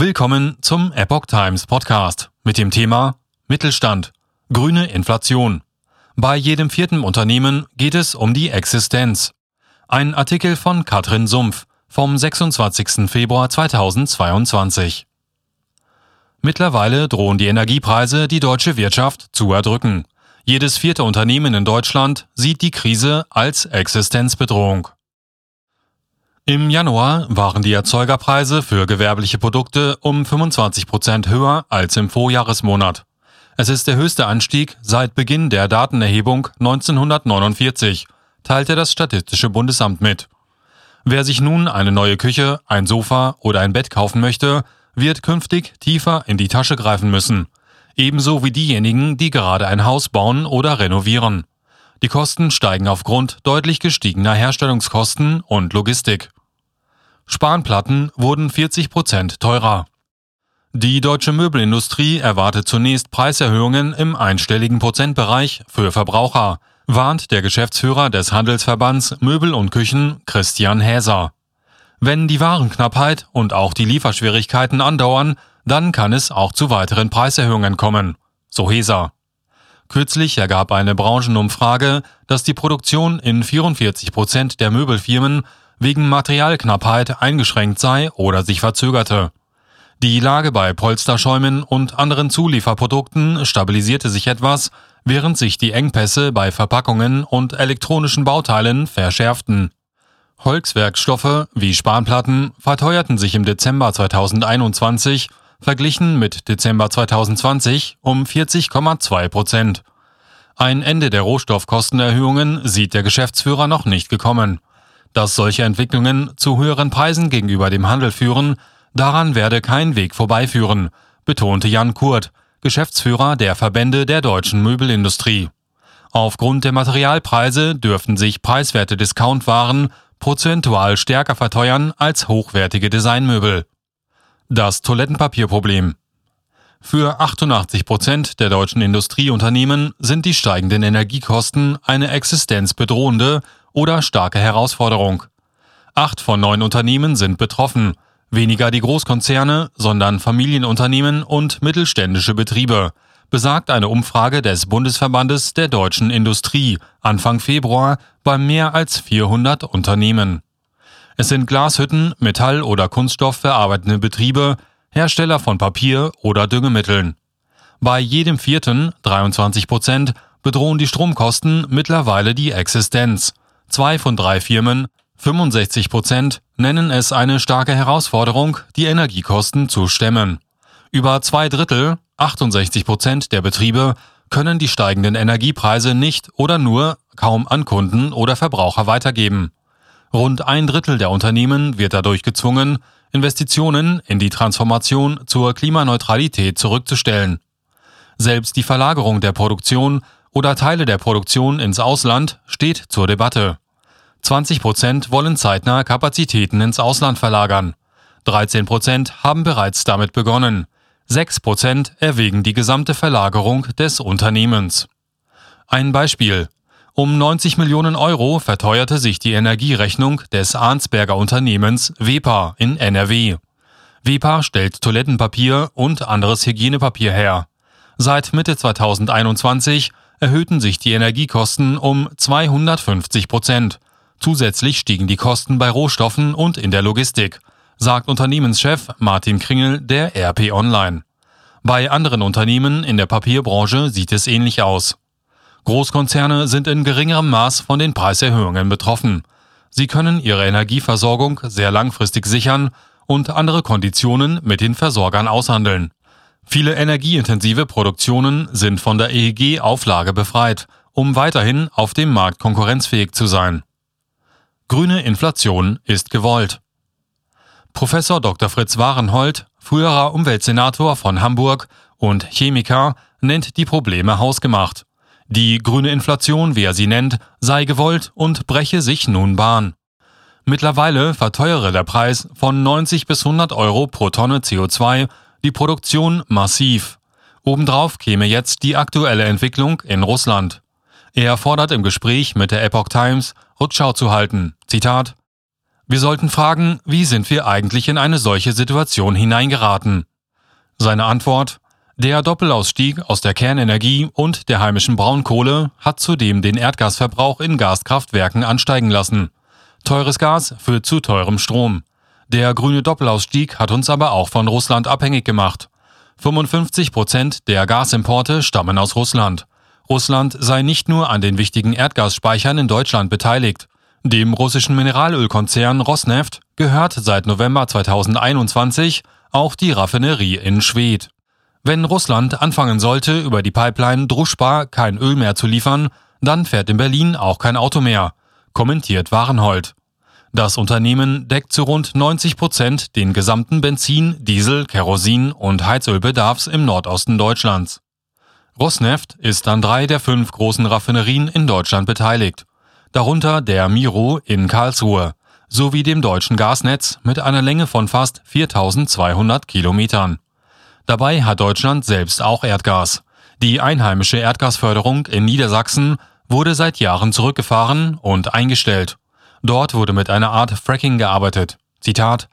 Willkommen zum Epoch Times Podcast mit dem Thema Mittelstand, grüne Inflation. Bei jedem vierten Unternehmen geht es um die Existenz. Ein Artikel von Katrin Sumpf vom 26. Februar 2022. Mittlerweile drohen die Energiepreise die deutsche Wirtschaft zu erdrücken. Jedes vierte Unternehmen in Deutschland sieht die Krise als Existenzbedrohung. Im Januar waren die Erzeugerpreise für gewerbliche Produkte um 25 Prozent höher als im Vorjahresmonat. Es ist der höchste Anstieg seit Beginn der Datenerhebung 1949, teilte das Statistische Bundesamt mit. Wer sich nun eine neue Küche, ein Sofa oder ein Bett kaufen möchte, wird künftig tiefer in die Tasche greifen müssen. Ebenso wie diejenigen, die gerade ein Haus bauen oder renovieren. Die Kosten steigen aufgrund deutlich gestiegener Herstellungskosten und Logistik. Spanplatten wurden 40 Prozent teurer. Die deutsche Möbelindustrie erwartet zunächst Preiserhöhungen im einstelligen Prozentbereich für Verbraucher, warnt der Geschäftsführer des Handelsverbands Möbel und Küchen Christian Häser. Wenn die Warenknappheit und auch die Lieferschwierigkeiten andauern, dann kann es auch zu weiteren Preiserhöhungen kommen, so Häser. Kürzlich ergab eine Branchenumfrage, dass die Produktion in 44 Prozent der Möbelfirmen wegen Materialknappheit eingeschränkt sei oder sich verzögerte. Die Lage bei Polsterschäumen und anderen Zulieferprodukten stabilisierte sich etwas, während sich die Engpässe bei Verpackungen und elektronischen Bauteilen verschärften. Holzwerkstoffe wie Spanplatten verteuerten sich im Dezember 2021 verglichen mit Dezember 2020 um 40,2 Prozent. Ein Ende der Rohstoffkostenerhöhungen sieht der Geschäftsführer noch nicht gekommen. Dass solche Entwicklungen zu höheren Preisen gegenüber dem Handel führen, daran werde kein Weg vorbeiführen, betonte Jan Kurt, Geschäftsführer der Verbände der deutschen Möbelindustrie. Aufgrund der Materialpreise dürften sich preiswerte Discountwaren prozentual stärker verteuern als hochwertige Designmöbel. Das Toilettenpapierproblem. Für 88 Prozent der deutschen Industrieunternehmen sind die steigenden Energiekosten eine existenzbedrohende oder starke Herausforderung. Acht von neun Unternehmen sind betroffen, weniger die Großkonzerne, sondern Familienunternehmen und mittelständische Betriebe, besagt eine Umfrage des Bundesverbandes der deutschen Industrie Anfang Februar bei mehr als 400 Unternehmen. Es sind Glashütten, Metall- oder Kunststoffverarbeitende Betriebe, Hersteller von Papier oder Düngemitteln. Bei jedem vierten, 23 Prozent, bedrohen die Stromkosten mittlerweile die Existenz. Zwei von drei Firmen, 65 Prozent, nennen es eine starke Herausforderung, die Energiekosten zu stemmen. Über zwei Drittel, 68 Prozent der Betriebe, können die steigenden Energiepreise nicht oder nur kaum an Kunden oder Verbraucher weitergeben. Rund ein Drittel der Unternehmen wird dadurch gezwungen, Investitionen in die Transformation zur Klimaneutralität zurückzustellen. Selbst die Verlagerung der Produktion oder Teile der Produktion ins Ausland steht zur Debatte. 20 Prozent wollen zeitnah Kapazitäten ins Ausland verlagern. 13 Prozent haben bereits damit begonnen. 6 Prozent erwägen die gesamte Verlagerung des Unternehmens. Ein Beispiel. Um 90 Millionen Euro verteuerte sich die Energierechnung des Arnsberger Unternehmens WEPA in NRW. WEPA stellt Toilettenpapier und anderes Hygienepapier her. Seit Mitte 2021 erhöhten sich die Energiekosten um 250 Prozent. Zusätzlich stiegen die Kosten bei Rohstoffen und in der Logistik, sagt Unternehmenschef Martin Kringel der RP Online. Bei anderen Unternehmen in der Papierbranche sieht es ähnlich aus. Großkonzerne sind in geringerem Maß von den Preiserhöhungen betroffen. Sie können ihre Energieversorgung sehr langfristig sichern und andere Konditionen mit den Versorgern aushandeln. Viele energieintensive Produktionen sind von der EEG-Auflage befreit, um weiterhin auf dem Markt konkurrenzfähig zu sein. Grüne Inflation ist gewollt. Professor Dr. Fritz Warenhold, früherer Umweltsenator von Hamburg und Chemiker, nennt die Probleme hausgemacht. Die grüne Inflation, wie er sie nennt, sei gewollt und breche sich nun Bahn. Mittlerweile verteuere der Preis von 90 bis 100 Euro pro Tonne CO2 die Produktion massiv. Obendrauf käme jetzt die aktuelle Entwicklung in Russland. Er fordert im Gespräch mit der Epoch Times, Rückschau zu halten. Zitat Wir sollten fragen, wie sind wir eigentlich in eine solche Situation hineingeraten? Seine Antwort Der Doppelausstieg aus der Kernenergie und der heimischen Braunkohle hat zudem den Erdgasverbrauch in Gaskraftwerken ansteigen lassen. Teures Gas führt zu teurem Strom. Der grüne Doppelausstieg hat uns aber auch von Russland abhängig gemacht. 55 Prozent der Gasimporte stammen aus Russland. Russland sei nicht nur an den wichtigen Erdgasspeichern in Deutschland beteiligt. Dem russischen Mineralölkonzern Rosneft gehört seit November 2021 auch die Raffinerie in Schwedt. Wenn Russland anfangen sollte, über die Pipeline Druschba kein Öl mehr zu liefern, dann fährt in Berlin auch kein Auto mehr, kommentiert Warenhold. Das Unternehmen deckt zu rund 90 Prozent den gesamten Benzin, Diesel, Kerosin und Heizölbedarfs im Nordosten Deutschlands. Rosneft ist an drei der fünf großen Raffinerien in Deutschland beteiligt darunter der Miro in Karlsruhe, sowie dem deutschen Gasnetz mit einer Länge von fast 4200 Kilometern. Dabei hat Deutschland selbst auch Erdgas. Die einheimische Erdgasförderung in Niedersachsen wurde seit Jahren zurückgefahren und eingestellt. Dort wurde mit einer Art Fracking gearbeitet. Zitat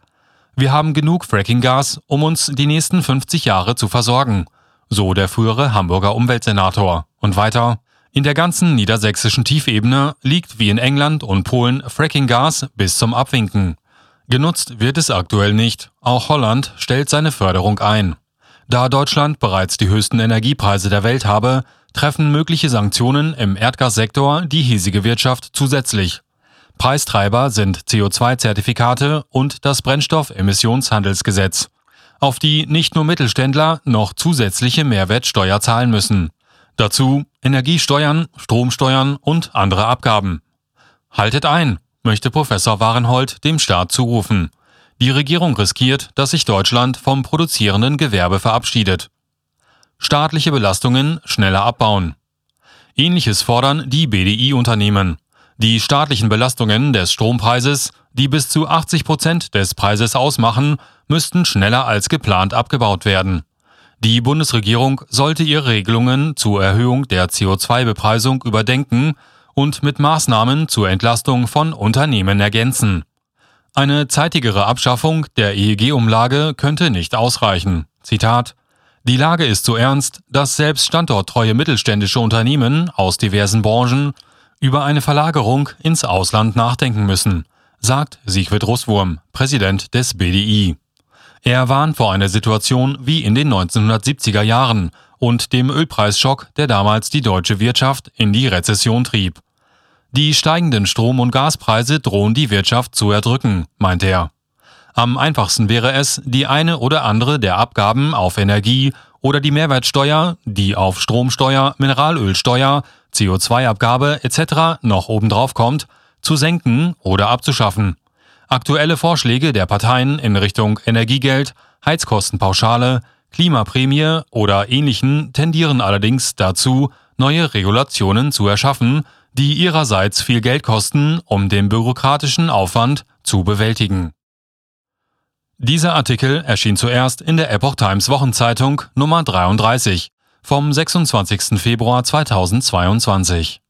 Wir haben genug Frackinggas, um uns die nächsten 50 Jahre zu versorgen, so der frühere Hamburger Umweltsenator. Und weiter in der ganzen niedersächsischen Tiefebene liegt wie in England und Polen Frackinggas bis zum Abwinken. Genutzt wird es aktuell nicht, auch Holland stellt seine Förderung ein. Da Deutschland bereits die höchsten Energiepreise der Welt habe, treffen mögliche Sanktionen im Erdgassektor die hiesige Wirtschaft zusätzlich. Preistreiber sind CO2-Zertifikate und das Brennstoffemissionshandelsgesetz, auf die nicht nur Mittelständler noch zusätzliche Mehrwertsteuer zahlen müssen. Dazu Energiesteuern, Stromsteuern und andere Abgaben. Haltet ein, möchte Professor Warenhold dem Staat zurufen. Die Regierung riskiert, dass sich Deutschland vom produzierenden Gewerbe verabschiedet. Staatliche Belastungen schneller abbauen. Ähnliches fordern die BDI-Unternehmen. Die staatlichen Belastungen des Strompreises, die bis zu 80 Prozent des Preises ausmachen, müssten schneller als geplant abgebaut werden. Die Bundesregierung sollte ihre Regelungen zur Erhöhung der CO2-Bepreisung überdenken und mit Maßnahmen zur Entlastung von Unternehmen ergänzen. Eine zeitigere Abschaffung der EEG-Umlage könnte nicht ausreichen. Zitat Die Lage ist so ernst, dass selbst standorttreue mittelständische Unternehmen aus diversen Branchen über eine Verlagerung ins Ausland nachdenken müssen, sagt Siegfried Russwurm, Präsident des BDI. Er warnt vor einer Situation wie in den 1970er Jahren und dem Ölpreisschock, der damals die deutsche Wirtschaft in die Rezession trieb. Die steigenden Strom- und Gaspreise drohen die Wirtschaft zu erdrücken, meint er. Am einfachsten wäre es, die eine oder andere der Abgaben auf Energie oder die Mehrwertsteuer, die auf Stromsteuer, Mineralölsteuer, CO2-Abgabe etc. noch obendrauf kommt, zu senken oder abzuschaffen. Aktuelle Vorschläge der Parteien in Richtung Energiegeld, Heizkostenpauschale, Klimaprämie oder ähnlichen tendieren allerdings dazu, neue Regulationen zu erschaffen, die ihrerseits viel Geld kosten, um den bürokratischen Aufwand zu bewältigen. Dieser Artikel erschien zuerst in der Epoch Times Wochenzeitung Nummer 33 vom 26. Februar 2022.